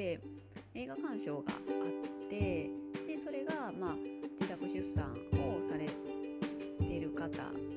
で映画鑑賞があってでそれが、まあ、自宅出産をされてる方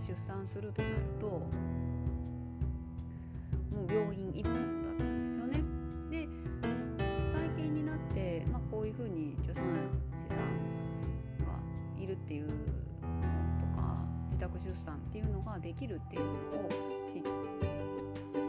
出産するとなるともう病院一本だったんですよね。で最近になって、まあ、こういうふうに助産師さんがいるっていうのとか自宅出産っていうのができるっていうのを知って。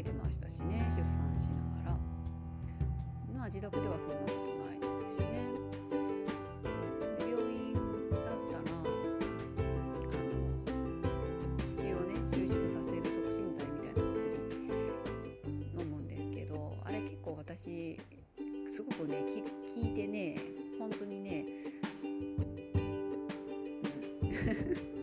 受けてましたしね出産しながら。まあ自宅ではそんなことないですしね。私すごくね効いてね本当にね、うん。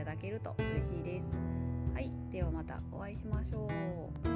いただけると嬉しいです。はい、ではまたお会いしましょう。